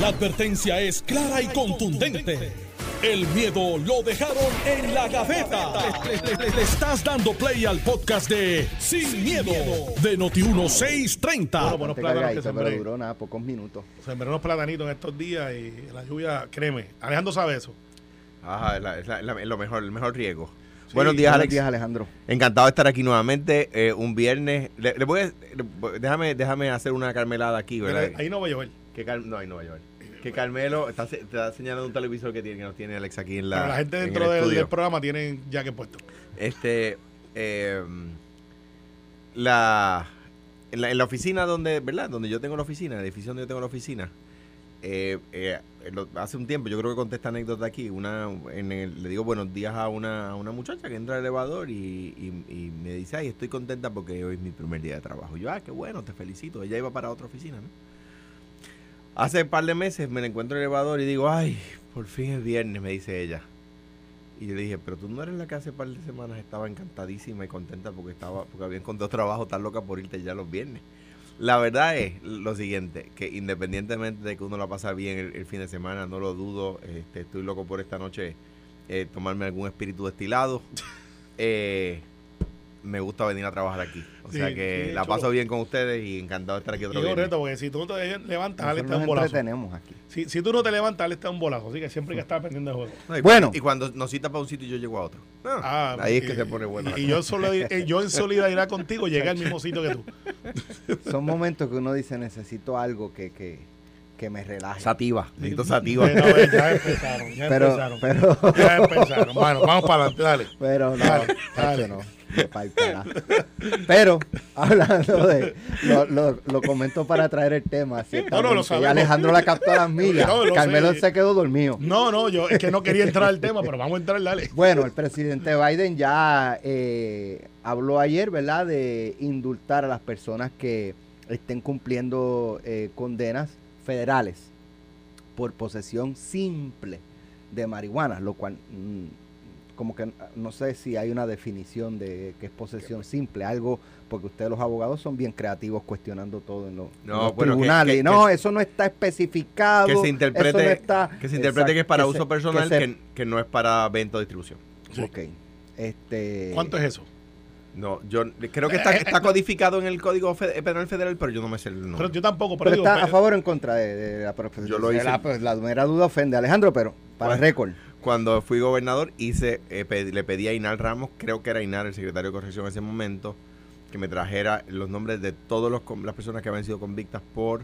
La advertencia es clara y contundente. El miedo lo dejaron en la gaveta. Le, le- le- le estás dando play al podcast de Sin, miedo, de Noti1630. Bueno, buenos que sembré. duró nada, pocos minutos. Sembré unos platanitos en estos días y la lluvia, créeme. Alejandro sabe eso. Ajá, es, la- es la- es la- es lo mejor, el mejor riego. Sí, Buenos días, Buenos Alex. días, Alejandro. Encantado de estar aquí nuevamente. eh, un viernes. Le, le voy a- le- déjame, déjame hacer una carmelada aquí, ¿verdad? Ahí no va a llover. Que Car- no, ahí no va a llover. Que Carmelo está, se- está señalando un televisor que tiene que nos tiene Alex aquí en la. Pero la gente en dentro el del, programa tienen ya que puesto. Este. eh, la, en la. en la oficina donde. ¿Verdad? Donde yo tengo la oficina, el edificio donde yo tengo la oficina. eh, eh, lo- hace un tiempo, yo creo que conté esta anécdota aquí. Una, en el- le digo buenos días a una, a una muchacha que entra al elevador y, y- y me dice, ay, estoy contenta porque hoy es mi primer día de trabajo. Yo, ah, qué bueno, te felicito. Ella iba para otra oficina, ¿no? Hace un par de meses me la encuentro en el elevador y digo, ay, por fin es viernes, me dice ella. Y yo le dije, pero tú no eres la que hace par de semanas estaba encantadísima y contenta porque estaba porque había encontrado trabajo, tan loca por irte ya los viernes. La verdad es lo siguiente, que independientemente de que uno la pasa bien el, el fin de semana, no lo dudo, este, estoy loco por esta noche eh, tomarme algún espíritu destilado. Eh, me gusta venir a trabajar aquí. O Sí, sea que sí, la chulo. paso bien con ustedes y encantado de estar aquí Y otro es viernes. reto, porque si tú no te levantas, Nosotros está un bolazo. aquí. Si, si tú no te levantas, Ale está un bolazo. Así que siempre hay que estar pendiente del juego. No, y Bueno. cuando- Y cuando nos cita para un sitio y yo llego a otro. No, Ah, ahí es y- que se pone bueno. la Y yo, solo, eh, yo en solidaridad contigo llegué al mismo sitio que tú. Son momentos que uno dice, necesito algo que, que, que me relaje. Sativa, necesito sativa. Ver, ya empezaron, ya pero, empezaron. pero, Ya empezaron. Bueno, vamos para adelante, dale. pero no, Dale, no. Pero, hablando de, lo, lo, lo comento para traer el tema. ciertamente, no, lo. Alejandro la captó a las millas. No, lo Carmelo sé. se quedó dormido. No, no, yo es que no quería entrar al tema, pero vamos a entrar, dale. Bueno, el presidente Biden ya eh, habló ayer, ¿verdad?, de indultar a las personas que estén cumpliendo eh, condenas federales por posesión simple de marihuana, lo cual mm, como que no sé si hay una definición de qué es posesión simple, algo porque ustedes los abogados son bien creativos cuestionando todo en, los- en No, los bueno, que- tribunales. que- no, que- eso no está especificado. que se interprete, no está- que se interprete que es para que uso se- personal, que que, se- que no es para venta o distribución. Sí. Ok. Este, ¿Cuánto es eso? No, yo creo que está, está codificado en el Código Fe- Penal Federal, pero yo no me sé el Pero número. yo tampoco, pero, Pero digo, está a favor o en contra de, de la profesión. Yo lo hice. La, pues, la mera duda ofende a Alejandro, pero para Bueno. récord. Cuando fui gobernador, hice eh, le pedí a Inar Ramos, creo que era Inar, el secretario de Corrección en ese momento, que me trajera los nombres de todas las personas que habían sido convictas por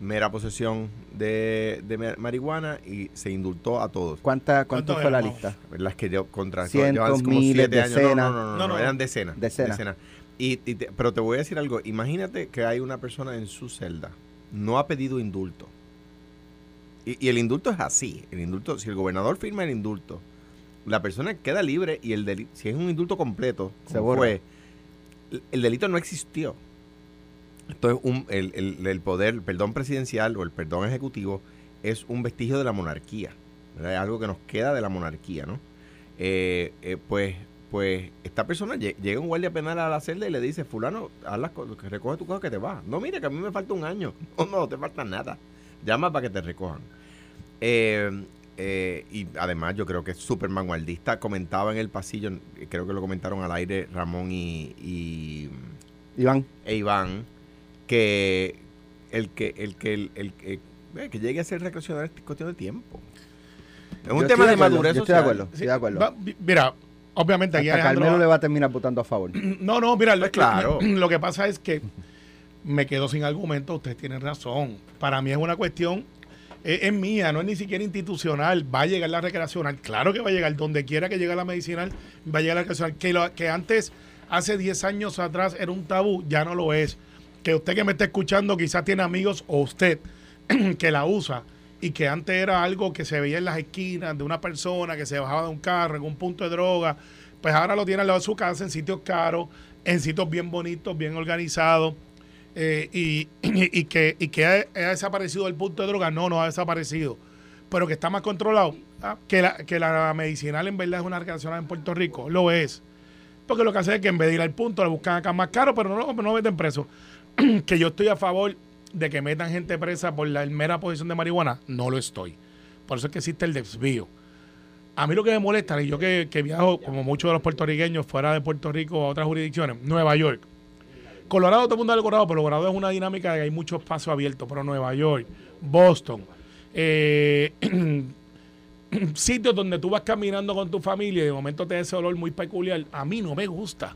mera posesión de, de ma- marihuana y se indultó a todos. ¿Cuánta, ¿Cuánto ¿Cuánto fue la lista? las que yo contra Cientos, como miles, siete años. No, decenas. No, no, no, no, No, no. eran decenas. Decenas. Y, y te- pero te voy a decir algo. Imagínate que hay una persona en su celda, no ha pedido indulto. Y, y el indulto es así. El indulto, si el gobernador firma el indulto, la persona queda libre y el delito, si es un indulto completo, Se borra. fue, el delito no existió. Entonces, un, el, el- el poder, el perdón presidencial o el perdón ejecutivo es un vestigio de la monarquía. ¿verdad? Es algo que nos queda de la monarquía, ¿no? Eh, eh, pues, pues esta persona lle- llega un guardia penal a la celda y le dice, fulano, haz las cosas, que recoge tu cosa que te vas. No, mire que a mí me falta un año. No, no, no te falta nada. Llama para que te recojan. Eh, eh, y además yo creo que es súper vanguardista. Comentaba en el pasillo, creo que lo comentaron al aire Ramón y, y Iván, e Iván, que el que el que el, el que, eh, que llegue a ser recreacional es cuestión de tiempo. Es un tema de, acuerdo, madurez Yo estoy de acuerdo, Sí, estoy de acuerdo. va- mira, obviamente aquí Hasta Alejandro... Carmelo le va a terminar votando a favor. No, no, mira, lo, Pues claro. lo que pasa es que me quedo sin argumento, ustedes tienen razón. Para mí es una cuestión, es, es mía, no es ni siquiera institucional. Va a llegar la recreacional, claro que va a llegar, donde quiera que llegue la medicinal, va a llegar la recreacional. Que, lo- que antes, hace 10 años atrás, era un tabú, ya no lo es. Que usted que me está escuchando quizás tiene amigos o usted que la usa y que antes era algo que se veía en las esquinas de una persona que se bajaba de un carro en un punto de droga, pues ahora lo tiene al lado de su casa en sitios caros, en sitios bien bonitos, bien organizados, eh, y, y que, y que ha, desaparecido el punto de droga, no, no ha desaparecido, pero que está más controlado, ah, que, la, que la medicinal en verdad es una recreacional en Puerto Rico, lo es, porque lo que hace es que en vez de ir al punto le buscan acá más caro, pero no, no meten preso, que yo estoy a favor de que metan gente presa por la mera posición de marihuana, no lo estoy. Por eso es que existe el desvío. A mí lo que me molesta, y yo que, que viajo como muchos de los puertorriqueños fuera de Puerto Rico a otras jurisdicciones, Nueva York. Colorado, todo el mundo de Colorado, pero Colorado es una dinámica de que hay muchos espacios abiertos, pero Nueva York, Boston, eh, sitios donde tú vas caminando con tu familia y de momento te da ese olor muy peculiar, a mí no me gusta.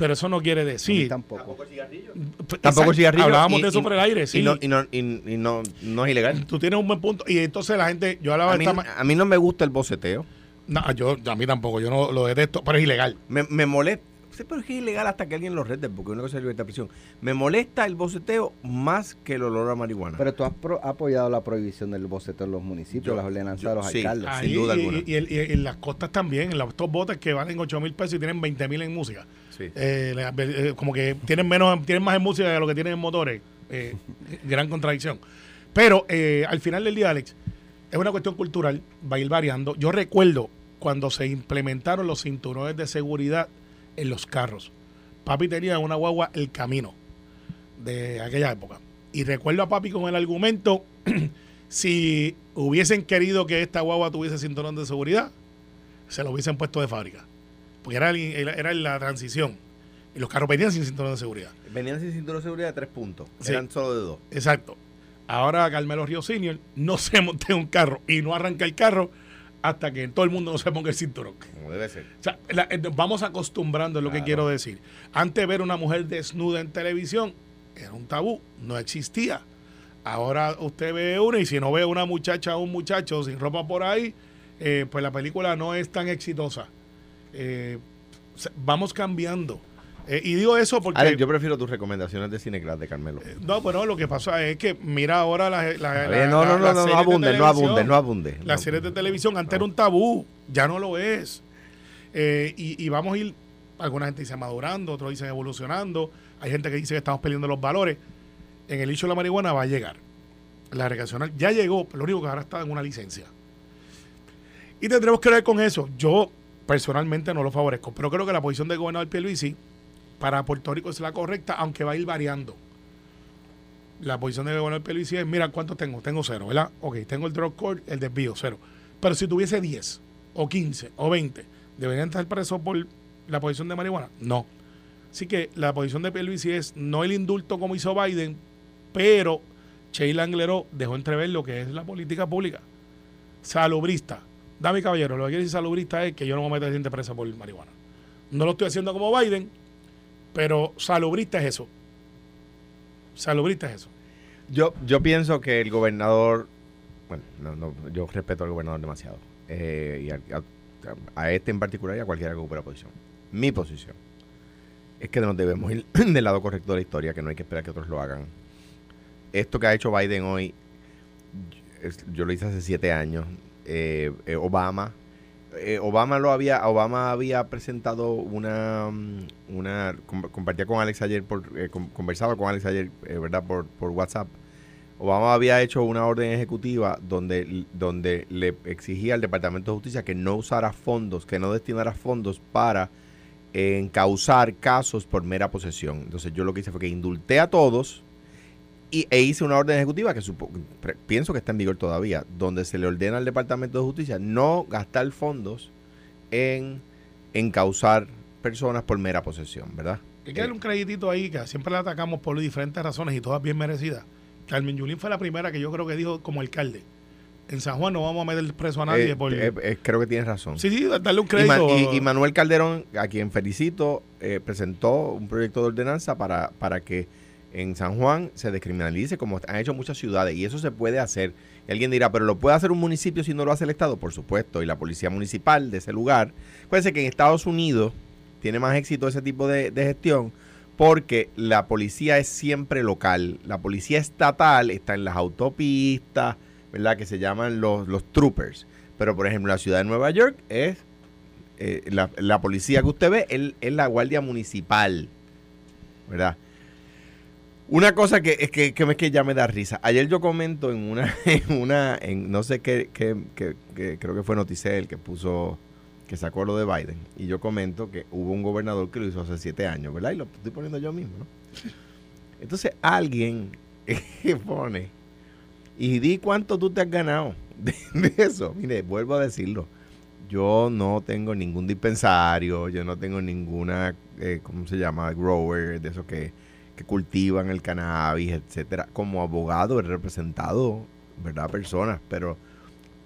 Pero eso no quiere decir. tampoco. Pues, Tampoco exacto, cigarrillo. Hablábamos y- de eso y- por el aire, sí. Y, no, y, no, y- y no, no es ilegal. Tú tienes un buen punto. Y entonces la gente, yo hablaba A mí, esta a mí no me gusta el boceteo. No, yo, a mí tampoco, yo no lo detesto, pero es ilegal. Me, me molesta. Sí, pero es que es ilegal hasta que alguien lo rete, porque una cosa es libertad de prisión. Me molesta el boceteo más que el olor a marihuana. Pero tú has pro- apoyado la prohibición del boceteo en los municipios, Yo- las ordenanzas yo- de los sí. alcaldes. Ahí, sin duda y, alguna. Y, el- y en las costas también, en los, estos botes que valen 8 mil pesos y tienen 20 mil en música. Eh, la- eh, como que tienen menos, tienen más en música que lo que tienen en motores. Eh, gran contradicción. Pero eh, al final del día, Alex, es una cuestión cultural, va a ir variando. Yo recuerdo cuando se implementaron los cinturones de seguridad en los carros. Papi tenía una guagua El Camino de aquella época. Y recuerdo a papi con el argumento, si hubiesen querido que esta guagua tuviese cinturón de seguridad, se lo hubiesen puesto de fábrica. Porque era, era, era la transición. Y los carros venían sin cinturón de seguridad. Venían sin cinturón de seguridad de tres puntos. Sí. Eran solo de dos. Exacto. Ahora Carmelo Río Senior no se monte en un carro y no arranca el carro hasta que todo el mundo no se ponga el cinturón. Como debe ser. O sea, la- eh, vamos acostumbrando, es lo que quiero decir. Antes ver una mujer desnuda en televisión era un tabú, no existía. Ahora usted ve una y si no ve una muchacha o un muchacho sin ropa por ahí, eh, pues la película no es tan exitosa. Eh, vamos cambiando. Eh, y digo eso porque... Alex, yo prefiero tus recomendaciones de Cineclub de Carmelo. No, bueno, lo que pasa es que mira ahora la, la- la- no, no, la- no, las no, no abunde, no abunde, no abunde. Las No. series de televisión antes era un tabú, ya no lo es. Eh, y, y vamos a ir, alguna gente dice madurando, otros dicen evolucionando, hay gente que dice que estamos perdiendo los valores. En el hecho de la marihuana va a llegar. La recreacional ya llegó, lo único que ahora está en una licencia. Y tendremos que ver con eso. Yo personalmente no lo favorezco, pero creo que la posición del gobernador Pierluisi para Puerto Rico es la correcta, aunque va a ir variando. La posición del gobernador Pierluisi es, mira, ¿cuántos tengo? Tengo cero, ¿verdad? Ok, tengo el drug court, el desvío, cero. Pero si tuviese 10, o 15, o 20, ¿deberían estar presos por la posición de marihuana? No. Así que la posición de Pierluisi es no el indulto como hizo Biden, pero Sheila Angleró dejó entrever lo que es la política pública. Salubrista. Dame caballero, lo que quiere decir salubrista es que yo no me voy a gente presa por marihuana. No lo estoy haciendo como Biden, pero salubrista es eso. Salubrista es eso. Yo, yo pienso que el gobernador, bueno, no, no, yo respeto al gobernador demasiado. eh, y a, este en particular y a cualquiera que ocupe la posición. Mi posición es que nos debemos ir del lado correcto de la historia, que no hay que esperar que otros lo hagan. Esto que ha hecho Biden hoy, yo lo hice hace siete años. Eh, eh, Obama, eh, Obama lo había, Obama había presentado una, mm, una com- compartía con Alex ayer, por, eh, con- conversaba con Alex ayer, eh, verdad, por, WhatsApp. Obama había hecho una orden ejecutiva donde, donde le exigía al Departamento de Justicia que no usara fondos, que no destinara fondos para encauzar casos por mera posesión. Entonces yo lo que hice fue que indulté a todos y, e hice una orden ejecutiva que supo- pienso que está en vigor todavía, donde se le ordena al Departamento de Justicia no gastar fondos en encauzar personas por mera posesión, ¿verdad? Hay que darle un crédito ahí, que siempre la atacamos por diferentes razones y todas bien merecidas. Carmen Yulín fue la primera que yo creo que dijo como alcalde. En San Juan no vamos a meter preso a nadie Eh, por... eh, eh, creo que tienes razón. sí, sí, darle un Y, crédito. y- y Manuel Calderón, a quien felicito, eh, presentó un proyecto de ordenanza para, para que en San Juan se descriminalice, como han hecho muchas ciudades, y eso se puede hacer. Y alguien dirá, pero ¿lo puede hacer un municipio si no lo hace el Estado? Por supuesto, y la policía municipal de ese lugar. Acuérdense que en Estados Unidos tiene más éxito ese tipo de, gestión porque la policía es siempre local. La policía estatal está en las autopistas, ¿verdad? Que se llaman los, los troopers. Pero, por ejemplo, la ciudad de Nueva York es eh, la, la policía que usted ve es, es la guardia municipal, ¿verdad? Una cosa que es que, que, que ya me da risa. Ayer yo comento en una, en una, en no sé qué, qué- qué- creo que fue Noticel que puso, que sacó lo de Biden. Y yo comento que hubo un gobernador que lo hizo hace siete años, ¿verdad? Y lo estoy poniendo yo mismo, ¿no? Entonces alguien pone, y di cuánto tú te has ganado de, de eso. Mire, vuelvo a decirlo. Yo no tengo ningún dispensario, yo no tengo ninguna, eh, ¿cómo se llama? Grower, de esos que, cultivan el cannabis, etcétera. Como abogado he representado, ¿verdad? Personas, pero,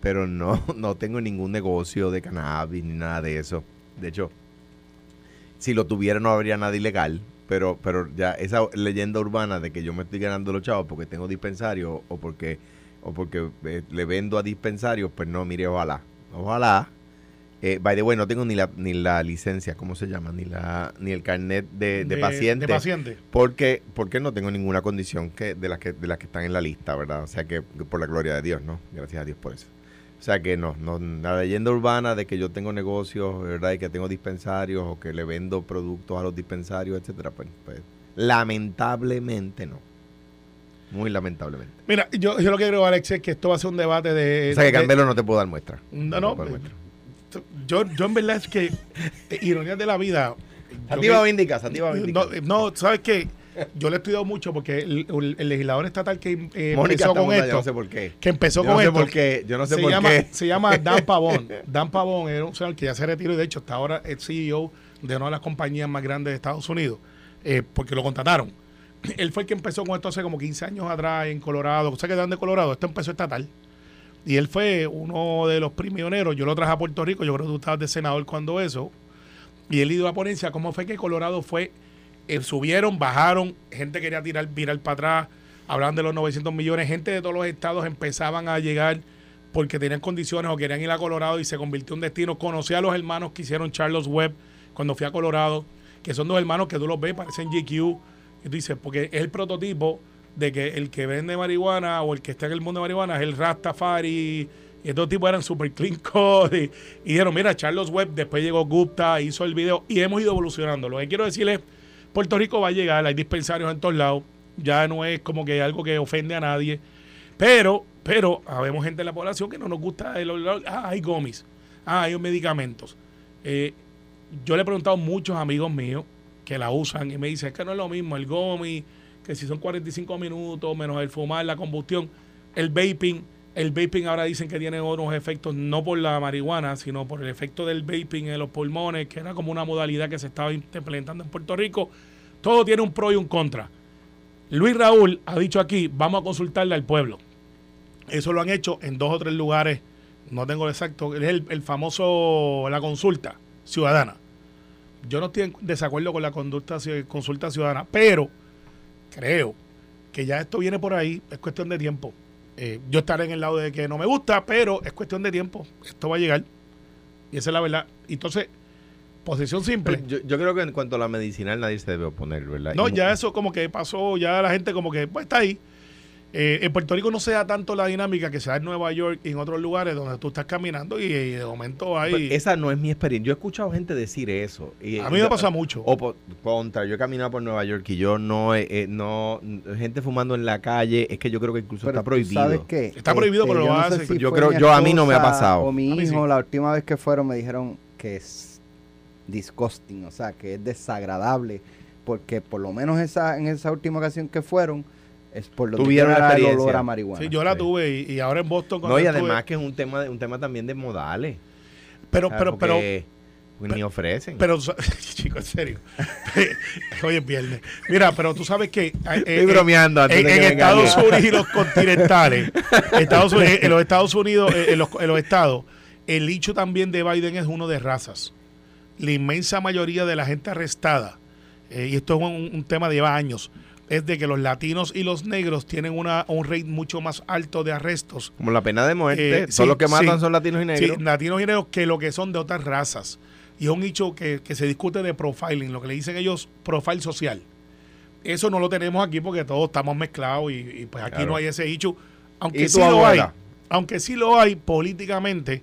pero no, no tengo ningún negocio de cannabis ni nada de eso. De hecho, si lo tuviera no habría nada ilegal, pero, pero ya esa leyenda urbana de que yo me estoy ganando los chavos porque tengo dispensario o porque, o porque eh, le vendo a dispensarios, pues no, mire, ojalá. Ojalá. Eh, by the way, no tengo ni la, ni la licencia, ¿cómo se llama? Ni la ni el carnet de, de, paciente. De paciente. Porque, porque no tengo ninguna condición que de las que de las que están en la lista, ¿verdad? O sea que por la gloria de Dios, ¿no? Gracias a Dios por eso. O sea que no, no la leyenda urbana de que yo tengo negocios, ¿verdad? Y que tengo dispensarios o que le vendo productos a los dispensarios, etcétera, pues, pues lamentablemente no. Muy lamentablemente. Mira, yo, yo lo que creo, Alex, es que esto va a ser un debate de... O sea que de- Cambelo no te puedo dar muestra. No, no. Yo, yo en verdad es que, eh, ironías de la vida... Sativa Vindica, Sativa Vindica. No, no, ¿sabes qué? Yo le he estudiado mucho porque el, el- el legislador estatal que eh, Mónica empezó con esto, yo no sé por qué. que empezó Yo con no sé esto, por qué, yo no sé se por llama, qué. Se llama Dan Pavón. Dan Pavón era un señor que ya se retiró y de hecho está ahora el CEO de una de las compañías más grandes de Estados Unidos, eh, porque lo contrataron. Él fue el que empezó con esto hace como 15 años atrás en Colorado. O sea que dan de Colorado, esto empezó estatal. Y él fue uno de los pioneros. Yo lo traje a Puerto Rico. Yo creo que tú estabas de senador cuando eso. Y él ido a ponencia. ¿Cómo fue que Colorado fue? eh, subieron, bajaron. Gente quería tirar, virar para atrás. Hablaban de los 900 millones. Gente de todos los estados empezaban a llegar porque tenían condiciones o querían ir a Colorado y se convirtió en destino. Conocí a los hermanos que hicieron Charles Webb cuando fui a Colorado, que son dos hermanos que tú los ves, parecen GQ. Y tú dices, porque es el prototipo de que el que vende marihuana o el que está en el mundo de marihuana es el Rastafari. Y estos tipos eran super clean cut. Y, y dijeron, mira, Charles Webb, después llegó Gupta, hizo el video y hemos ido evolucionando. Lo que quiero decirles, Puerto Rico va a llegar, hay dispensarios en todos lados. Ya no es como que algo que ofende a nadie. Pero, pero, habemos gente en la población que no nos gusta el olor. Ah, hay gomis. Ah, hay medicamentos. Eh, yo le he preguntado a muchos amigos míos que la usan y me dicen, es que no es lo mismo el gomi, que si son 45 minutos, menos el fumar, la combustión, el vaping. El vaping ahora dicen que tiene otros efectos, no por la marihuana, sino por el efecto del vaping en los pulmones, que era como una modalidad que se estaba implementando en Puerto Rico. Todo tiene un pro y un contra. Luis Raúl ha dicho aquí, vamos a consultarle al pueblo. Eso lo han hecho en dos o tres lugares, no tengo exacto, es el, el famoso, la consulta ciudadana. Yo no estoy en desacuerdo con la conducta, ci- consulta ciudadana, pero creo que ya esto viene por ahí, es cuestión de tiempo. Eh, yo estaré en el lado de que no me gusta, pero es cuestión de tiempo, esto va a llegar. Y esa es la verdad. Entonces, posición simple. Yo, yo creo que en cuanto a la medicinal nadie se debe oponer, ¿verdad? No, ya eso como que pasó, ya la gente como que, pues está ahí. Eh, en Puerto Rico no se da tanto la dinámica que se da en Nueva York y en otros lugares donde tú estás caminando y, y de momento hay... Pero esa no es mi experiencia. Yo he escuchado gente decir eso. y- a mí me pasa mucho. O por, contra, yo he caminado por Nueva York y yo no, he- eh, no, gente fumando en la calle, es que yo creo que incluso Pero está prohibido. ¿Sabes qué? Está prohibido, pero lo yo no hacen. sé si Yo creo- yo a mí no me ha pasado. O mi hijo, sí. la última vez que fueron me dijeron que es disgusting, o sea, que es desagradable, porque por lo menos esa en esa última ocasión que fueron, es por lo Tuvieron que la experiencia. olor a marihuana. Sí, yo la sí. tuve y, y ahora en Boston... No, y además que es un tema, de- un tema también de modales. Pero, ¿sabes? pero, pero, Porque, pues, ni ofrecen. pero, chico, en serio. Hoy es viernes. Mira, pero tú sabes que... eh, Estoy eh, bromeando antes en, de que en Estados. Unidos continentales, Estados Unidos- en los Estados Unidos, eh, en los, en los estados, el hecho también de Biden es uno de razas. La inmensa mayoría de la gente arrestada, eh, y esto es un, un tema de lleva años, es de que los latinos y los negros tienen una, un rate mucho más alto de arrestos. Como la pena de muerte, Eh, sí, los que matan sí. son latinos y negros. Sí, latinos y negros que lo que son de otras razas. Y es un hecho que, que se discute de profiling, lo que le dicen ellos profile social. Eso no lo tenemos aquí porque todos estamos mezclados y, y, pues aquí Claro. no hay ese hecho. Aunque ¿Y sí lo hay, aunque sí lo hay políticamente,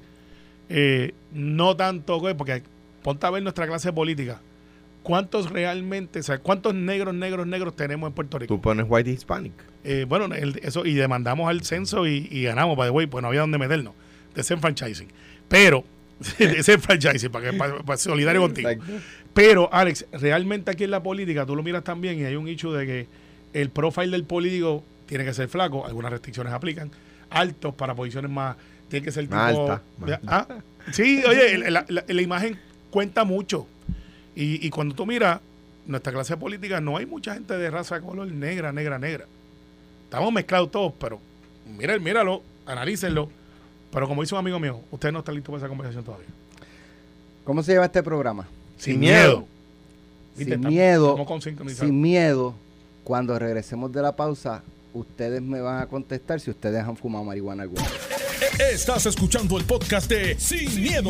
eh, no tanto, porque ponte a ver nuestra clase política. ¿Cuántos realmente, o sea, cuántos negros, negros, negros tenemos en Puerto Rico? Tú pones white hispanic. Eh, bueno, el- eso y demandamos al censo y, y ganamos, by the way, pues no había donde meternos. Desenfranchising. Pero, desenfranchising, para, que, para, para solidario contigo. Pero, Alex, realmente aquí en la política, tú lo miras también y hay un hecho de que el profile del político tiene que ser flaco, algunas restricciones aplican. Altos para posiciones más, tiene que ser tipo... Más alta, más Ah, sí, oye, la, la- la imagen cuenta mucho. Y, y cuando tú miras, nuestra clase política no hay mucha gente de raza de color negra, negra, negra. Estamos mezclados todos, pero mira, míralo, analícenlo. Pero como dice un amigo mío, usted no está listo para esa conversación todavía. ¿Cómo se lleva este programa? Sin, Sin miedo. miedo. Viste, Sin miedo. Sin miedo, cuando regresemos de la pausa, ustedes me van a contestar si ustedes han fumado marihuana alguna. Estás escuchando el podcast de Sin, miedo,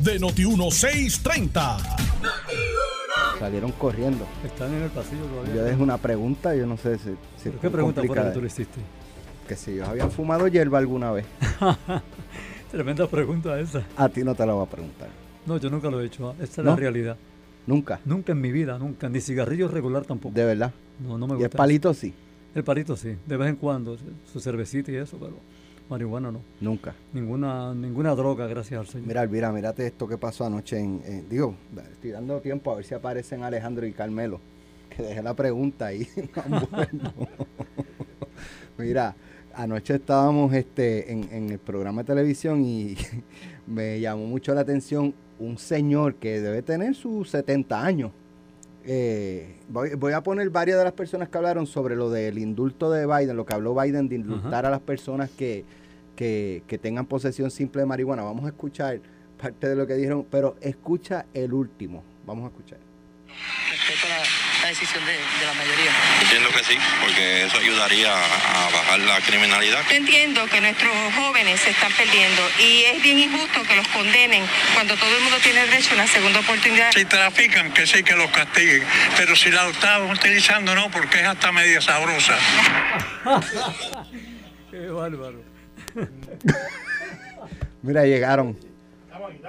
de Noti1630. Salieron corriendo. Están en el pasillo todavía. Yo dejé una pregunta, yo no sé si, si ¿Pero es ¿Qué pregunta por ahí tú le hiciste? Que si ellos habían fumado hierba alguna vez. Tremenda pregunta esa. A ti no te la voy a preguntar. No, yo nunca lo he hecho. ¿ah? Esa es ¿No? la realidad. Nunca. Nunca en mi vida, nunca. Ni cigarrillo regular tampoco. De verdad. No, no me Y gusta. el palito sí. El palito sí. De vez en cuando. Su cervecita y eso, pero marihuana no. Nunca. Ninguna, ninguna droga, gracias al Señor. Mira, Elvira, mírate esto que pasó anoche en, en- Digo, estoy dando tiempo a ver si aparecen Alejandro y Carmelo. Que dejé la pregunta ahí. No. Mira, anoche estábamos este, en, en el programa de televisión y me llamó mucho la atención un señor que debe tener sus 70 años. Eh, voy, voy a poner varias de las personas que hablaron sobre lo del indulto de Biden, lo que habló Biden de indultar a las personas que, que, que tengan posesión simple de marihuana. Vamos a escuchar parte de lo que dijeron, pero escucha el último. Vamos a escuchar. respeto la, la decisión de, de la mayoría. Entiendo que sí, porque eso ayudaría a bajar la criminalidad. Entiendo que nuestros jóvenes se están perdiendo y es bien injusto que los condenen cuando todo el mundo tiene derecho a una segunda oportunidad. Si trafican, que sí que los castiguen. Pero si la estaban utilizando, no, porque es hasta media sabrosa. Qué bárbaro. Mira, llegaron.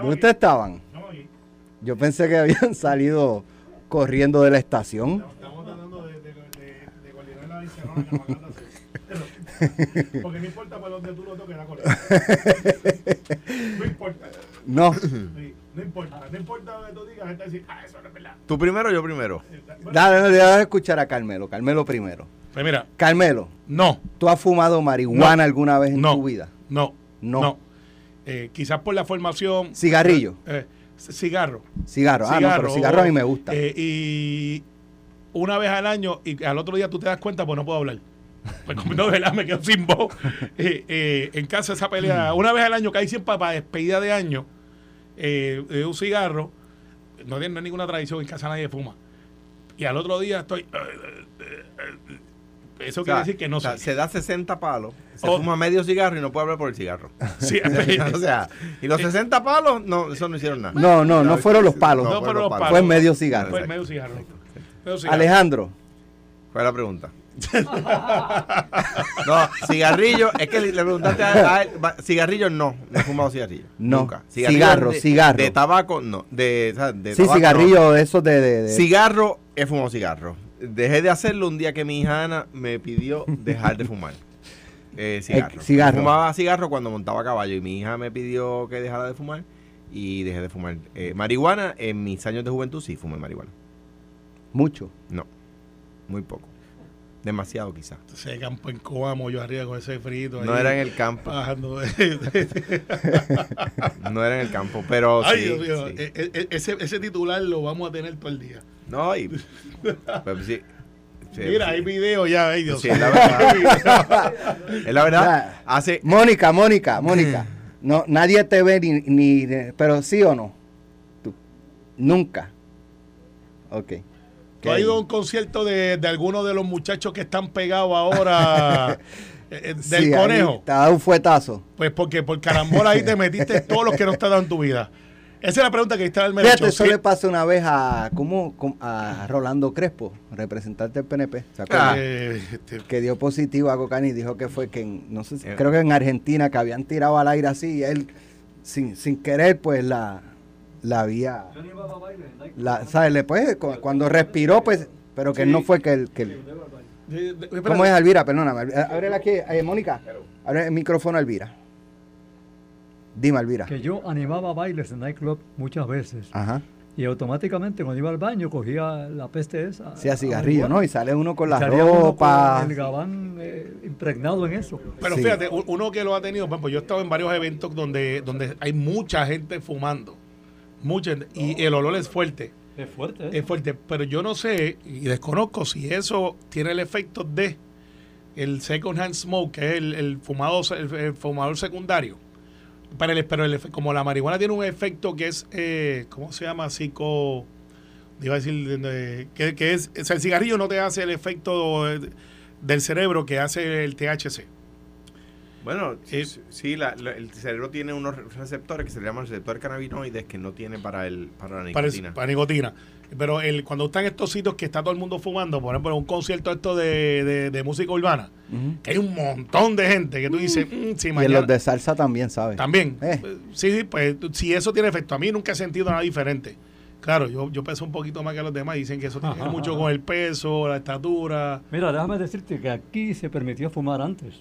¿Dónde estaban? Yo pensé que habían salido corriendo de la estación. Estamos tratando de, de, de, de coordinar la Porque no importa por donde tú lo toques, la correcta. No importa. No, Sí, no importa. No importa donde tú digas, gente decir, ah, eso no es verdad. ¿Tú primero o yo primero? dale, dale, dale a escuchar a Carmelo. Carmelo primero. Pues mira, Carmelo, no, ¿tú has fumado marihuana No. alguna vez en no, tu vida? no, No. no. Eh, quizás por la formación. Cigarrillo. Eh, cigarro. Cigarro. Ah, no, pero cigarro a mí me gusta. Eh, y una vez al año, y al otro día tú te das cuenta, pues no puedo hablar. Pues como no, de verdad, me quedo sin voz. Eh, eh, en casa esa pelea, una vez al año cae siempre para despedida de año, eh, de un cigarro. No tiene hay ninguna tradición, en casa nadie fuma. Y al otro día estoy... Eso O quiere sea, decir que no o sea, sé. se da 60 palos, se Oh. fuma medio cigarro y no puede hablar por el cigarro. Sí, o sea, y los 60 palos, no, eso no hicieron nada. No, no, no fueron los palos. No fueron los palos. Fue medio cigarro. Fue medio cigarro. Medio cigarro. Alejandro, ¿Cuál es la pregunta? no, cigarrillo, es que le preguntaste a, él, cigarrillo no, no he fumado cigarrillo. No. Nunca. Cigarro, de, cigarro. De tabaco, no. De, o sea, de sí, tabaco, cigarrillo de esos de... de- no. de- Cigarro, he fumado cigarro. Dejé de hacerlo un día que mi hija Ana me pidió dejar de fumar. Eh, cigarro. Eh, cigarro. Fumaba cigarro cuando montaba a caballo y mi hija me pidió que dejara de fumar y dejé de fumar. Eh, marihuana, en mis años de juventud sí fumé marihuana. Mucho. No, muy poco. Demasiado quizás. Ese campo en Coamo, yo arriba con ese frito. No era en el campo, bajando. no era en el campo, pero Ay, sí, Dios mío, sí. e- e- ese, ese titular lo vamos a tener todo el día. No, y, pues, sí, sí, Mira, sí. hay video ya, ay Dios Sí, es la verdad. Es la verdad. Hace, Mónica, Mónica, Mónica. No, nadie te ve ni, ni... Pero sí o no. Tú. Nunca. Ok. ¿Tú has ido a un concierto de, de alguno de los muchachos que están pegados ahora eh, eh, del conejo? Te ha dado un fuetazo. Pues porque por carambola ahí te metiste todos los que no te has dado en tu vida. Esa es la pregunta que está el Fíjate, eso Sí. le pasó una vez a, ¿cómo? A Rolando Crespo, representante del PNP. Ah. Eh, este, Que dio positivo a cocaína y dijo que fue que, en, no sé, si- Eh. creo que en Argentina, que habían tirado al aire así y él, sin, sin querer, pues la, la había... La, ¿Sabes? Pues, cu- cuando respiró, pues, pero que Sí. no fue que el... Que el- de- de- espérate. ¿Cómo es Alvira? Perdóname. Alvira. Ábrele aquí, eh, Mónica. Abre el micrófono Alvira. Dime, Alvira. Que yo animaba bailes en nightclub muchas veces. Ajá. Y automáticamente cuando iba al baño cogía la peste esa. Sí, a cigarrillo, ¿no? Y sale uno con la ropa. con el gabán eh, impregnado en eso. Pero Sí. fíjate, uno que lo ha tenido, por ejemplo, yo he estado en varios eventos donde, donde hay mucha gente fumando. Mucha gente, y el olor es fuerte. Es fuerte. ¿eh? Es fuerte. Pero yo no sé y desconozco si eso tiene el efecto de el second hand smoke, que es el, el fumado, el, el fumador secundario. Para el, pero el como la marihuana tiene un efecto que es, eh, ¿cómo se llama? Psico. Iba a decir, de- que, que es, o sea, el cigarrillo no te hace el efecto eh, del cerebro que hace el THC. Bueno, Eh, sí, sí, la- la- el cerebro tiene unos receptores que se llaman receptores cannabinoides que no tiene para el para la para, nicotina. para nicotina. Pero el, cuando están estos sitios que está todo el mundo fumando, por ejemplo, un concierto esto de, de- de música urbana, que hay un montón de gente que tú dices, "Mm, si Y en mañana... los de salsa también, ¿sabes? También. Eh. Sí, sí, pues si eso tiene efecto. A mí nunca he sentido nada diferente. Claro, yo, yo peso un poquito más que los demás. Dicen que eso tiene mucho con el peso, la estatura. Mira, déjame decirte que aquí se permitía fumar antes.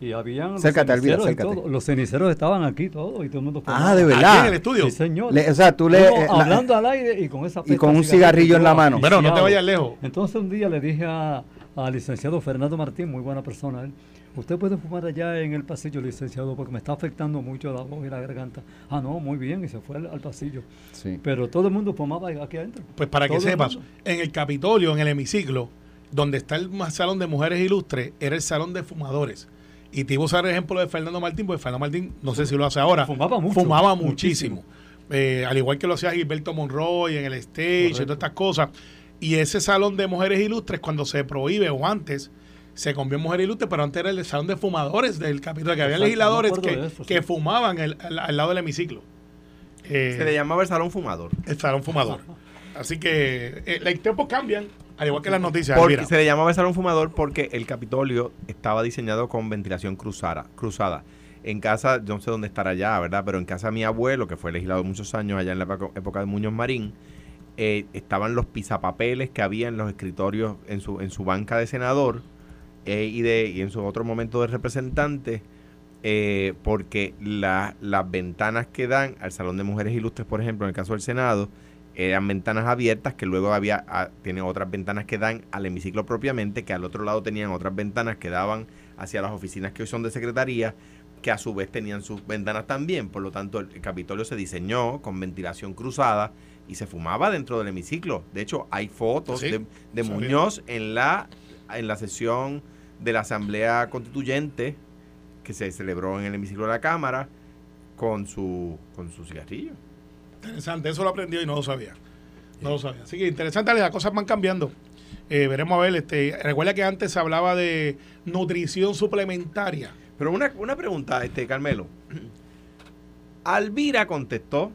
Y habían los Acércate, Elvira, ceniceros y acércate. todo. Los ceniceros estaban aquí todos y todo el mundo fumaba. Ah, de Aquí verdad. en el estudio. Sí, señor. Le- o sea, tú le. Eh, la- hablando al aire y con esa y con un cigarrillo en la mano. Bueno, no te vayas lejos. Entonces un día le dije a- al licenciado Fernando Martín, muy buena persona él, usted puede fumar allá en el pasillo, licenciado, porque me está afectando mucho la voz y la garganta. Ah, no, muy bien, y se fue al, al pasillo. Sí. Pero todo el mundo fumaba aquí adentro. Pues para que Todo el sepas, mundo. en el Capitolio, en el hemiciclo, donde está el salón de mujeres ilustres, era el salón de fumadores. Y te iba a usar el ejemplo de Fernando Martín, porque Fernando Martín, no sé si lo hace ahora, Fumaba mucho, fumaba muchísimo. muchísimo. Eh, al igual que lo hacía Gilberto Monroy en el stage y todas estas cosas. Y ese salón de mujeres ilustres, cuando se prohíbe o antes, se convió en mujeres ilustres, pero antes era el salón de fumadores del Capitolio, que había legisladores que, de eso, sí. que fumaban el- al, al lado del hemiciclo. Eh, Se le llamaba el salón fumador. el salón fumador. Así que eh, los tiempos cambian, al igual que las noticias. Porque se le llamaba el salón fumador porque el Capitolio estaba diseñado con ventilación cruzada. cruzada. En casa, yo no sé dónde estará ya, ¿verdad? Pero en casa de mi abuelo, que fue legislador muchos años allá en la época- época de Muñoz Marín, eh, estaban los pisapapeles que había en los escritorios, en su, en su banca de senador eh, y, de, y en su otro momento de representante, eh, porque la- las ventanas que dan al Salón de Mujeres Ilustres, por ejemplo, en el caso del Senado, eran ventanas abiertas que luego había ah, tienen otras ventanas que dan al hemiciclo propiamente, que al otro lado tenían otras ventanas que daban hacia las oficinas que hoy son de secretaría, que a su vez tenían sus ventanas también. Por lo tanto, el, el Capitolio se diseñó con ventilación cruzada y se fumaba dentro del hemiciclo. De hecho, hay fotos Sí, de. Muñoz en la, en la sesión de la Asamblea Constituyente que se celebró en el hemiciclo de la Cámara con su, con su cigarrillo. Interesante, eso lo aprendió y no lo sabía. No lo sabía. Así que interesante, las cosas van cambiando. Eh, veremos a ver, este, recuerda que antes se hablaba de nutrición suplementaria. Pero una, una pregunta, este Carmelo. Alvira contestó,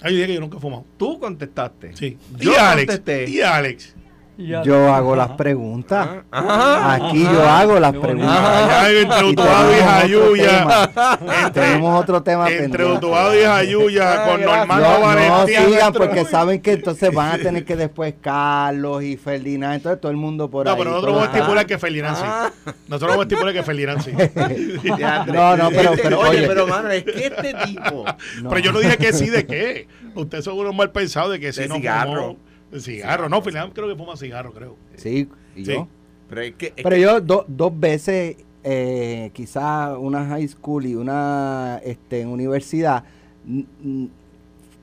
Ay, yo dije que yo nunca he fumado. tú contestaste. Sí. Yo y Alex. contesté. Y Alex. Yo hago Ajá. las preguntas. Ajá. Aquí yo hago las preguntas. Entre Y Utuado y tenemos otro Jayuya. tema. Tenemos otro tema Entre. Utuado y Jayuya con. Normando No, no sigan porque saben que entonces van a tener que después Carlos y Ferdinand, entonces todo el mundo por No, ahí. pero nosotros por vamos a estipular que Ferdinand sí. Nosotros vamos a estipular que Ferdinand sí. No, no, pero, pero oye, oye, pero mano, es que este tipo. no. Pero yo no dije que sí de qué. Ustedes son unos mal pensados de que sí De no cigarro. fumó. Cigarro. No, Ferdinand creo que fuma cigarro, creo. Sí, y Sí. yo. Pero es que. es Pero que- yo do- dos veces, eh, quizá una high school y una este, en universidad,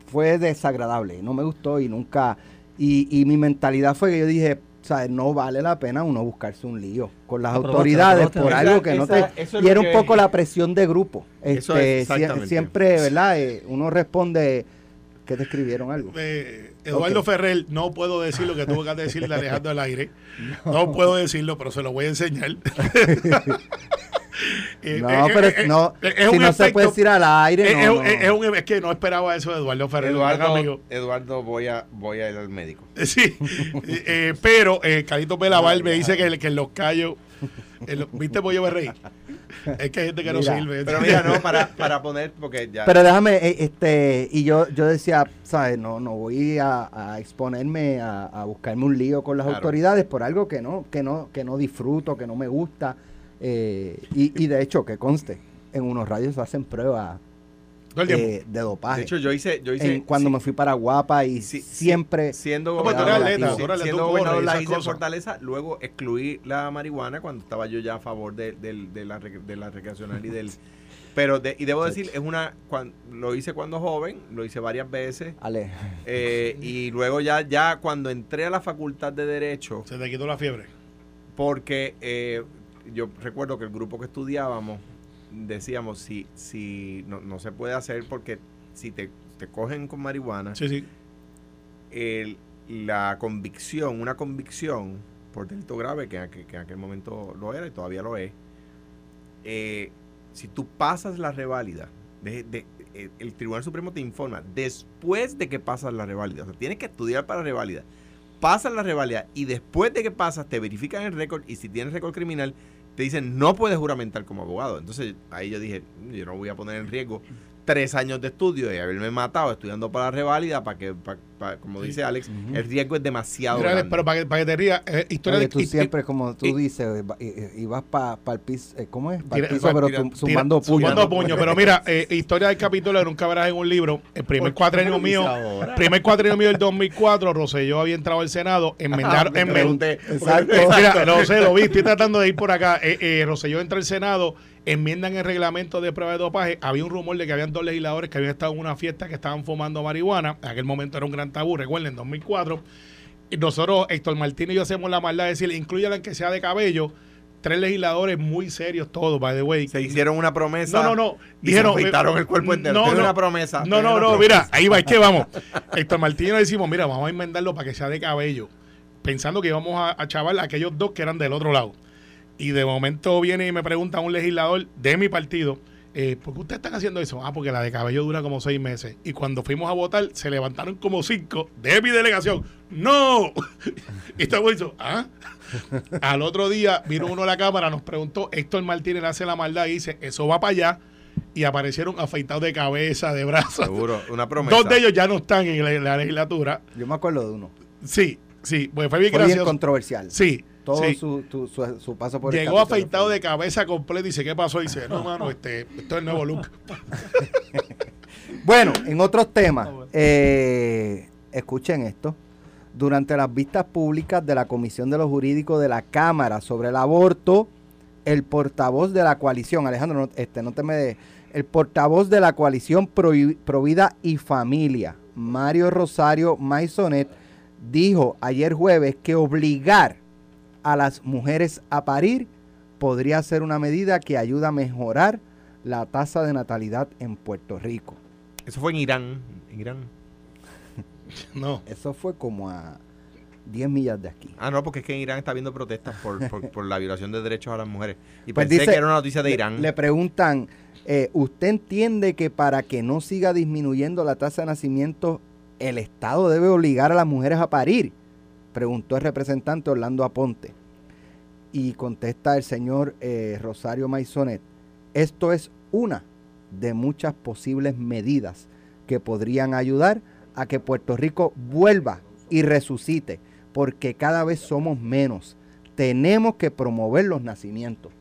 fue desagradable, no me gustó y nunca, y, y mi mentalidad fue que yo dije, ¿sabes? No vale la pena uno buscarse un lío con las Aprobaste, autoridades por Esa- algo que no te... es Y era un poco la presión de grupo. Eso Este, es siempre, ¿verdad? Eh, uno responde que te escribieron algo. Eh, Eduardo Ok. Ferrer, no puedo decir lo que tuvo que decirle de Alejandro al aire. No. puedo decirlo, pero se lo voy a enseñar. Eh, No, eh, pero eh, eh, no, es si un no se efecto- puede decir al aire, es, no, es un- no. es un- es que no esperaba eso de Eduardo Ferrer. Eduardo, amigo. Eduardo, voy a, voy a ir al médico. Sí, eh, pero eh, Carito Pelaval me dice que, que en los callos, ¿viste Pollo Berrey? Es que hay gente que no sirve. Pero mira, no, para, para poner, porque ya. Pero déjame, eh, este, y yo, yo decía, ¿sabes? No, no voy a, a exponerme a, a buscarme un lío con las Claro. autoridades por algo que no, que no, que no disfruto, que no me gusta. eh, y, y de hecho, que conste, en unos radios hacen pruebas Eh, de dopaje. De hecho, yo hice, yo hice En- cuando sí, me fui para Guapa y sí, siempre... siendo gobernador, la hice en. Fortaleza, luego excluí la marihuana cuando estaba yo ya a favor de, la, de la recreacional y del... Pero, de- y debo decir, es una... cuan- lo hice cuando joven, lo hice varias veces, Ale, eh, y luego ya, ya cuando entré a la facultad de Derecho, Se te quitó la fiebre. porque eh, yo recuerdo que el grupo que estudiábamos decíamos si si no, no se puede hacer porque si te, te cogen con marihuana Sí, sí. el- la convicción una convicción por delito grave que, en aquel- que en aquel momento lo era y todavía lo es eh, si tú pasas la reválida de- de- eh, el Tribunal Supremo te informa después de que pasas la reválida o sea tienes que estudiar para reválida pasas la reválida y después de que pasas te verifican el récord y si tienes récord criminal te dicen no puedes juramentar como abogado. Entonces ahí yo dije, yo no voy a poner en riesgo tres años de estudio y haberme matado estudiando para la reválida para que, pa- pa- como Sí. dice Alex, el riesgo es demasiado Mira, grande. pero para que, para que te rías, eh, historia oye, de tú y- siempre, como tú y- dices, va- y- y vas para el piso, eh, ¿cómo es? Para el Tira- piso, pero tira- tum- tira- zumbando puños. Zumbando puño. Pero mira, eh, historia del capítulo de nunca verás en un libro. El primer cuatrenio mío, primer cuatrenio mío del 2004, Rosselló había entrado al Senado, enmendaron, Me enmen- pregunté. Exacto. Eh, Mira, lo sé, lo vi, estoy tratando de ir por acá. Eh, eh, Rosselló entra al Senado, enmiendan el reglamento de prueba de dopaje. Había un rumor de que habían dos legisladores que habían estado en una fiesta que estaban fumando marihuana. En aquel momento era un gran tabú, recuerden, en 2004. Y nosotros, Héctor Martín y yo hacemos la maldad de decir, incluyan que sea de cabello. Tres legisladores muy serios todos, by the way. se hicieron una promesa. No, no, no. y se el cuerpo entero. No, no, una promesa. No, no, una no, promesa. mira, ahí va, es que vamos. Héctor Martín y yo decimos, mira, vamos a enmendarlo para que sea de cabello. Pensando que íbamos a, a chaval a aquellos dos que eran del otro lado. Y de momento viene y me pregunta un legislador de mi partido, eh, ¿por qué ustedes están haciendo eso? Ah, porque la de cabello dura como seis meses. Y cuando fuimos a votar, se levantaron como cinco de mi delegación. ¡No! y estamos eso, ¿ah? Al otro día vino uno a la cámara, nos preguntó, Héctor Martínez hace la maldad y dice, eso va para allá. Y aparecieron afeitados de cabeza, de brazos. Seguro, una promesa. Dos de ellos ya no están en la, la legislatura. Yo me acuerdo de uno. Sí, sí, pues fue bien Fue bien gracioso. controversial. Sí, Todo sí. su, tu- su, su paso por Llegó afeitado de cabeza completa y dice, ¿qué pasó? Y dice, no, mano, este, esto es el nuevo look. Bueno, en otros temas, eh, escuchen esto. Durante las vistas públicas de la Comisión de los Jurídicos de la Cámara sobre el aborto, el portavoz de la coalición, Alejandro, no, este, no te me de- el portavoz de la coalición Provi- Provida y Familia, Mario Rosario Maisonet, dijo ayer jueves que obligar a las mujeres a parir podría ser una medida que ayuda a mejorar la tasa de natalidad en Puerto Rico. Eso fue en Irán. En Irán. No. Eso fue como a 10 millas de aquí. Ah, no, porque es que en Irán está habiendo protestas por, por, por la violación de derechos a las mujeres. Y Pues pensé dice- que era una noticia de Le- Irán. Le, preguntan, eh, ¿usted entiende que para que no siga disminuyendo la tasa de nacimiento, el Estado debe obligar a las mujeres a parir? Preguntó el representante Orlando Aponte. Y contesta el señor eh, Rosario Maisonet, esto es una de muchas posibles medidas que podrían ayudar a que Puerto Rico vuelva y resucite, porque cada vez somos menos. Tenemos que promover los nacimientos.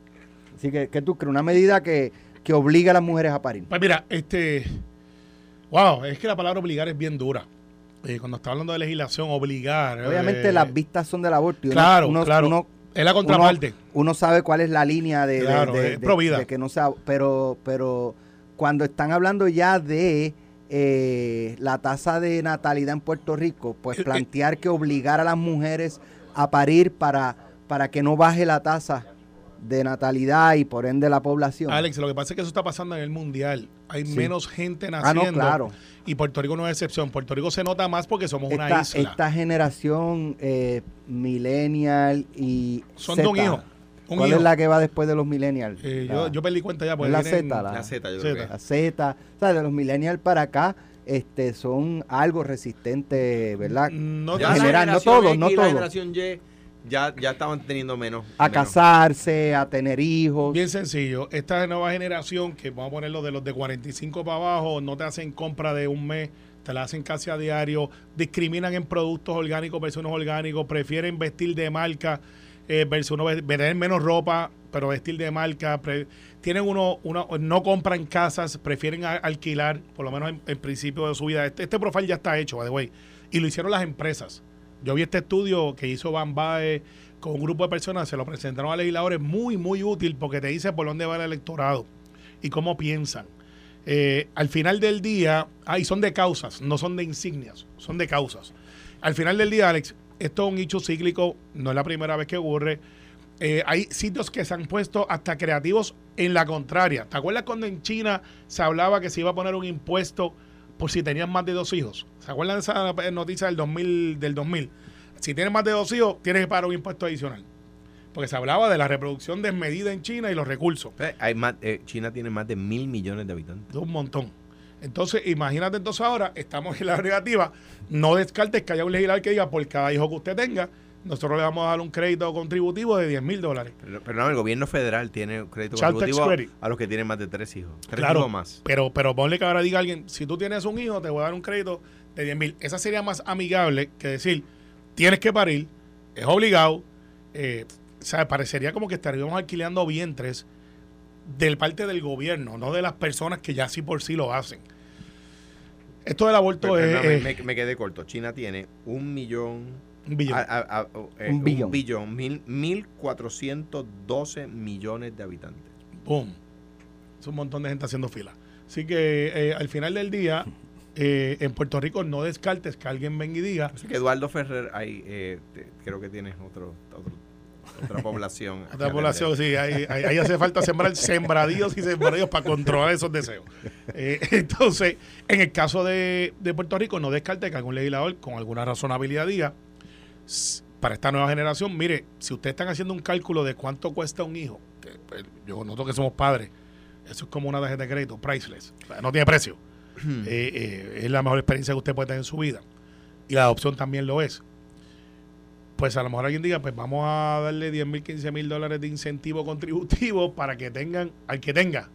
Así que, ¿qué tú crees? Una medida que, que obliga a las mujeres a parir. Pues mira, este. Wow, es que la palabra obligar es bien dura. Eh, cuando está hablando de legislación, obligar. Obviamente eh, las vistas son del aborto. uno- Claro, uno- claro. uno- es la contraparte. uno sabe cuál es la línea de, Claro, de, que no sea, pero, pero cuando están hablando ya de eh, la tasa de natalidad en Puerto Rico, pues plantear que obligar a las mujeres a parir para, para que no baje la tasa de natalidad y por ende la población. Alex, lo que pasa es que eso está pasando en el mundial. Hay Sí. menos gente Ah, naciendo. no, claro. Y Puerto Rico no es excepción. Puerto Rico se nota más porque somos una isla. esta generación eh, millennial y Son Z, de un hijo. Un ¿Cuál hijo. es la que va después de los millennials? Eh, yo, yo perdí cuenta ya. Pues la Z, la, La Z, yo que la Z, o sea, de los millennials para acá, este, son algo resistentes, ¿verdad? No en la general, no todos, X no todos. Ya, ya estaban teniendo menos. A menos. casarse, a tener hijos. Bien sencillo. Esta nueva generación, que vamos a ponerlo de los de 45 para abajo, no te hacen compra de un mes, te la hacen casi a diario, discriminan en productos orgánicos versus no orgánicos, prefieren vestir de marca. eh, versus uno ve- tener menos ropa, pero vestir de marca. pre- tienen uno, uno, no compran casas, prefieren a- alquilar, por lo menos en, en principio de su vida. Este, este profile ya está hecho, by the way, y lo hicieron las empresas. Yo vi este estudio que hizo Van Bae con un grupo de personas, se lo presentaron a legisladores, muy, muy útil porque te dice por dónde va el electorado y cómo piensan. Eh, al final del día, ahí son de causas, no son de insignias, son de causas. Al final del día, Alex, esto es un hecho cíclico, no es la primera vez que ocurre. Eh, hay sitios que se han puesto hasta creativos en la contraria. ¿Te acuerdas cuando en China se hablaba que se iba a poner un impuesto por si tenían más de dos hijos? ¿Se acuerdan de esa noticia del 2000? Del 2000? Si tienes más de dos hijos, tienes que pagar un impuesto adicional. Porque se hablaba de la reproducción desmedida en China y los recursos. Eh, Hay más, eh, China tiene más de mil millones de habitantes. un montón. Entonces, imagínate entonces ahora, estamos en la negativa, no descartes que haya un legislador que diga, por cada hijo que usted tenga, nosotros le vamos a dar un crédito contributivo de 10 mil dólares. Pero, pero no, el gobierno federal tiene crédito Child tax contributivo a los que tienen más de tres hijos. Tres Claro, hijos más. Pero, pero ponle que ahora diga alguien, si tú tienes un hijo, te voy a dar un crédito de 10 mil. Esa sería más amigable que decir, tienes que parir, es obligado. Eh, o sea, parecería como que estaríamos alquilando vientres del parte del gobierno, no de las personas que ya sí por sí lo hacen. Esto del aborto Pero, es, pero no, me- es me, me quedé corto. China tiene un millón. Un billón. a- a- a- eh, Un billón. billón, mil, mil cuatrocientos doce millones de habitantes. ¡Pum! Es un montón de gente haciendo fila. Así que eh, al final del día, eh, en Puerto Rico no descartes que alguien venga y diga, Así que Eduardo Ferrer, ahí, eh, te- creo que tienes otro, otro- otra población. otra población, sí, ahí, ahí- ahí hace falta sembrar sembradíos y sembradíos para controlar esos deseos. Eh, entonces, en el caso de, de Puerto Rico, no descarte que algún legislador con alguna razonabilidad diga, "S- para esta nueva generación, mire, si ustedes están haciendo un cálculo de cuánto cuesta un hijo, que, pues, yo noto que somos padres, eso es como una tarjeta de crédito, priceless, o sea, no tiene precio. Eh, eh, es la mejor experiencia que usted puede tener en su vida. Y la adopción también lo es. Pues a lo mejor alguien diga, pues vamos a darle 10 mil, 15 mil dólares de incentivo contributivo para que tengan, al que tenga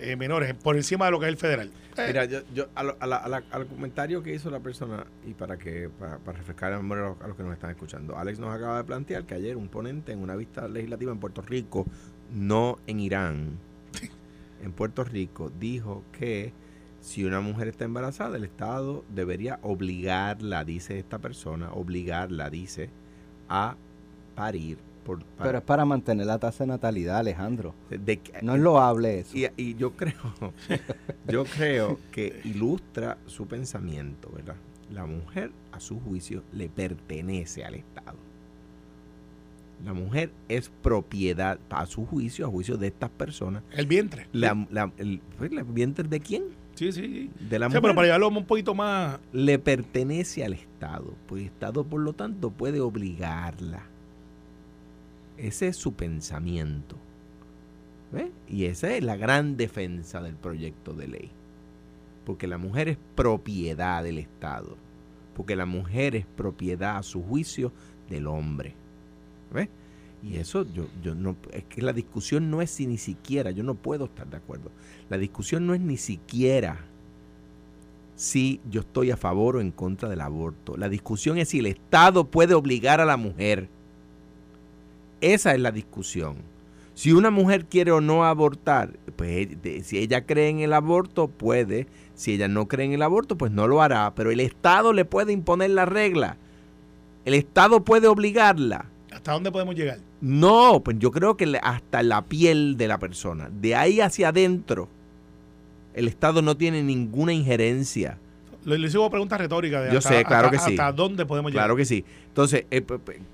eh, menores, por encima de lo que es el federal. Eh, Mira, yo, yo a lo- a la- a la- al comentario que hizo la persona, y para que para, para refrescar la memoria a los, a los que nos están escuchando, Alex nos acaba de plantear que ayer un ponente en una vista legislativa en Puerto Rico, no en Irán, en Puerto Rico, dijo que si una mujer está embarazada, el Estado debería obligarla, dice esta persona, obligarla, dice, a parir. Por, Pero es para mantener la tasa de natalidad, Alejandro. de No es loable eso. y, y yo creo, yo creo que ilustra su pensamiento, ¿verdad? La mujer, a su juicio, le pertenece al Estado. La mujer es propiedad, a su juicio, a juicio de estas personas. el vientre. La, la- el, pues, ¿la vientre de quién? Sí, sí. De la Sí, mujer. pero para llevarlo un poquito más. Le pertenece al Estado. Pues el Estado, por lo tanto, puede obligarla. Ese es su pensamiento. ¿Ve? Y esa es la gran defensa del proyecto de ley. Porque la mujer es propiedad del Estado. Porque la mujer es propiedad, a su juicio, del hombre. ¿Ve? Y eso yo, yo no, es que la discusión no es si ni siquiera, yo no puedo estar de acuerdo. La discusión no es ni siquiera si yo estoy a favor o en contra del aborto. La discusión es si el Estado puede obligar a la mujer. Esa es la discusión. Si una mujer quiere o no abortar, pues de- si ella cree en el aborto, puede. Si ella no cree en el aborto, pues no lo hará. Pero el Estado le puede imponer la regla. El Estado puede obligarla. ¿Hasta dónde podemos llegar? No, pues yo creo que hasta la piel de la persona. De ahí hacia adentro, el Estado no tiene ninguna injerencia. Le, le hice una pregunta retórica. De Yo hasta- sé, claro hasta- que sí. ¿Hasta dónde podemos llegar? Claro que sí. Entonces, eh,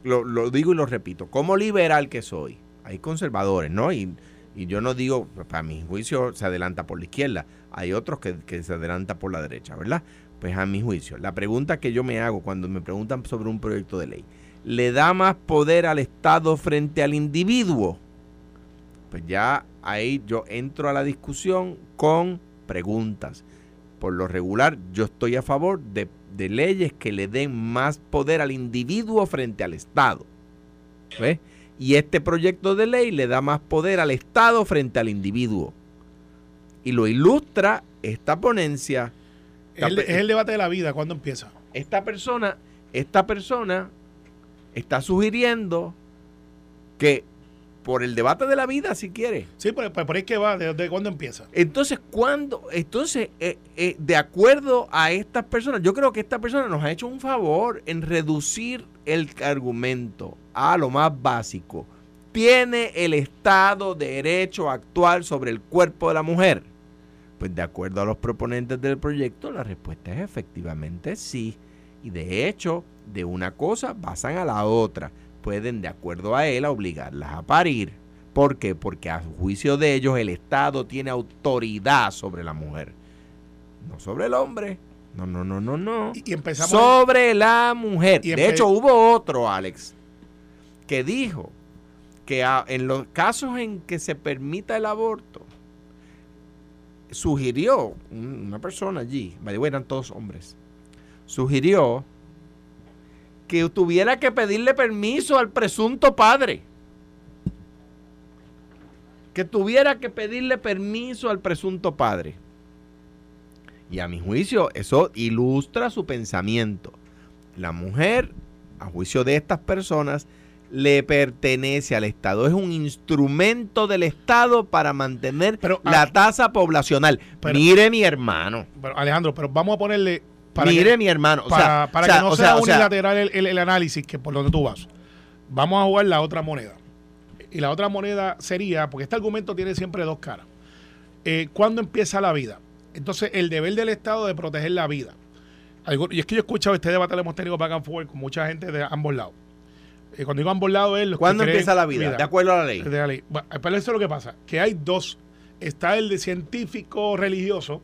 lo, lo digo y lo repito. Como liberal que soy, hay conservadores, ¿no? Y, y yo no digo, para mi juicio, se adelanta por la izquierda. Hay otros que, que se adelanta por la derecha, ¿verdad? Pues a mi juicio. La pregunta que yo me hago cuando me preguntan sobre un proyecto de ley, ¿le da más poder al Estado frente al individuo? Pues ya ahí yo entro a la discusión con preguntas. Por lo regular, yo estoy a favor de, de leyes que le den más poder al individuo frente al Estado. ¿Ves? Y este proyecto de ley le da más poder al Estado frente al individuo. Y lo ilustra esta ponencia. Es el, es el debate de la vida. ¿Cuándo empieza? Esta persona, esta persona está sugiriendo que por el debate de la vida, si quiere. Sí, pero por, por ahí que va, ¿de, cuándo empieza? Entonces, cuando, entonces, eh, eh, de acuerdo a estas personas, yo creo que esta persona nos ha hecho un favor en reducir el argumento a lo más básico. ¿Tiene el Estado derecho a actuar sobre el cuerpo de la mujer? Pues de acuerdo a los proponentes del proyecto, la respuesta es efectivamente sí. Y de hecho, de una cosa pasan a la otra pueden, de acuerdo a él, obligarlas a parir. ¿Por qué? Porque a juicio de ellos el Estado tiene autoridad sobre la mujer, no sobre el hombre. No, no, no, no, no. Y, empezamos sobre la mujer. de hecho, hubo otro, Alex, que dijo que en los casos en que se permita el aborto, sugirió, una persona allí, eran todos hombres, sugirió que tuviera que pedirle permiso al presunto padre. Que tuviera que pedirle permiso al presunto padre. Y a mi juicio, eso ilustra su pensamiento. La mujer, a juicio de estas personas, le pertenece al Estado. Es un instrumento del Estado para mantener la tasa poblacional. Mire mi hermano. Pero Alejandro, pero vamos a ponerle Mire, mi hermano. para, que no sea, unilateral el, análisis que por donde tú vas. Vamos a jugar la otra moneda. Y la otra moneda sería, porque este argumento tiene siempre dos caras. Eh, ¿Cuándo empieza la vida? Entonces, el deber del Estado de proteger la vida. y es que yo he escuchado este debate lo hemos tenido back and forth con mucha gente de ambos lados. Eh, cuando digo ambos lados es ¿Cuándo empieza la vida? De acuerdo a la ley. De la ley. pero eso es lo que pasa, que hay dos. Está el de científico religioso,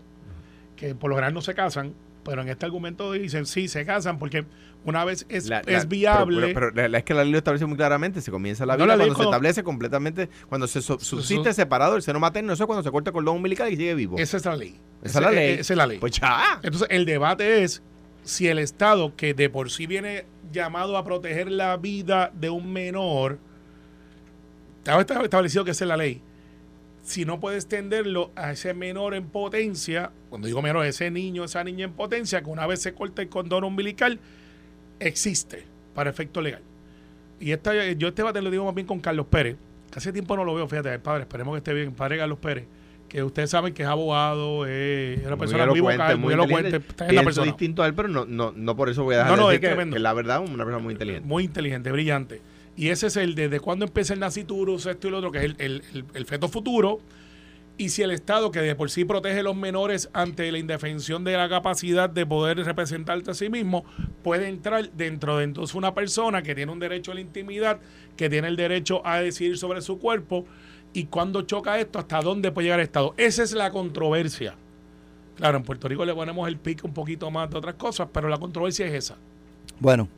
que por lo general no se casan, pero en este argumento dicen sí, se casan porque una vez es, es viable. Pero, es que la ley lo establece muy claramente. Se comienza la vida cuando, se establece completamente, cuando se subsiste separado el seno materno, eso es cuando se corta el cordón umbilical y sigue vivo. Esa es la ley. Esa, es la ley. Esa es la ley. Pues ya. Entonces, el debate es si el Estado, que de por sí viene llamado a proteger la vida de un menor, está establecido que esa es la ley si no puede extenderlo a ese menor en potencia, cuando digo menor, ese niño, esa niña en potencia, que una vez se corta el condón umbilical, existe para efecto legal. Y esta, yo este debate lo digo más bien con Carlos Pérez, que hace tiempo no lo veo, fíjate, el padre, esperemos que esté bien, padre Carlos Pérez, que ustedes saben que es abogado, es una persona muy, vocal, muy, elocuente, es una persona. distinto a él, pero no, no, no por eso voy a dejar no, no, de decir que, que, la verdad una persona muy inteligente. Muy inteligente, brillante. Y ese es el desde cuándo empieza el naciturus, esto y lo otro, que es el, el, feto futuro. Y si el Estado, que de por sí protege a los menores ante la indefensión de la capacidad de poder representarse a sí mismo, puede entrar dentro de entonces una persona que tiene un derecho a la intimidad, que tiene el derecho a decidir sobre su cuerpo, y cuando choca esto, hasta dónde puede llegar el Estado. Esa es la controversia. Claro, en Puerto Rico le ponemos el pico un poquito más de otras cosas, pero la controversia es esa. Bueno,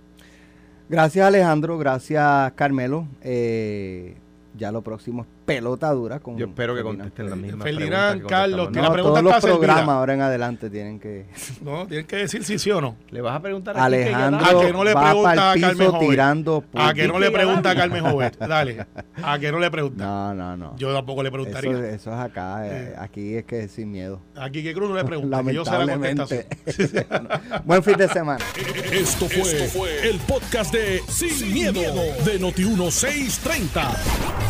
Gracias Alejandro, gracias Carmelo. Eh, ya lo próximo pelota dura. Con Yo espero que contesten la misma Ferdinand, Carlos, no, la pregunta todos los programas ahora en adelante tienen que... No, tienen que decir si sí o no. Le vas a preguntar a Alejandro a que no le pregunta a Carmen tirando A que no le pregunta a Carmen Jovet. Dale. A que no le pregunta. No, no, no. Yo tampoco le preguntaría. Eso, es acá. Eh, aquí es que sin miedo. Aquí que Cruz no le pregunta. yo sé la. Buen fin de semana. Esto fue, el podcast de Sin, miedo, de noti 630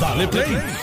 Dale play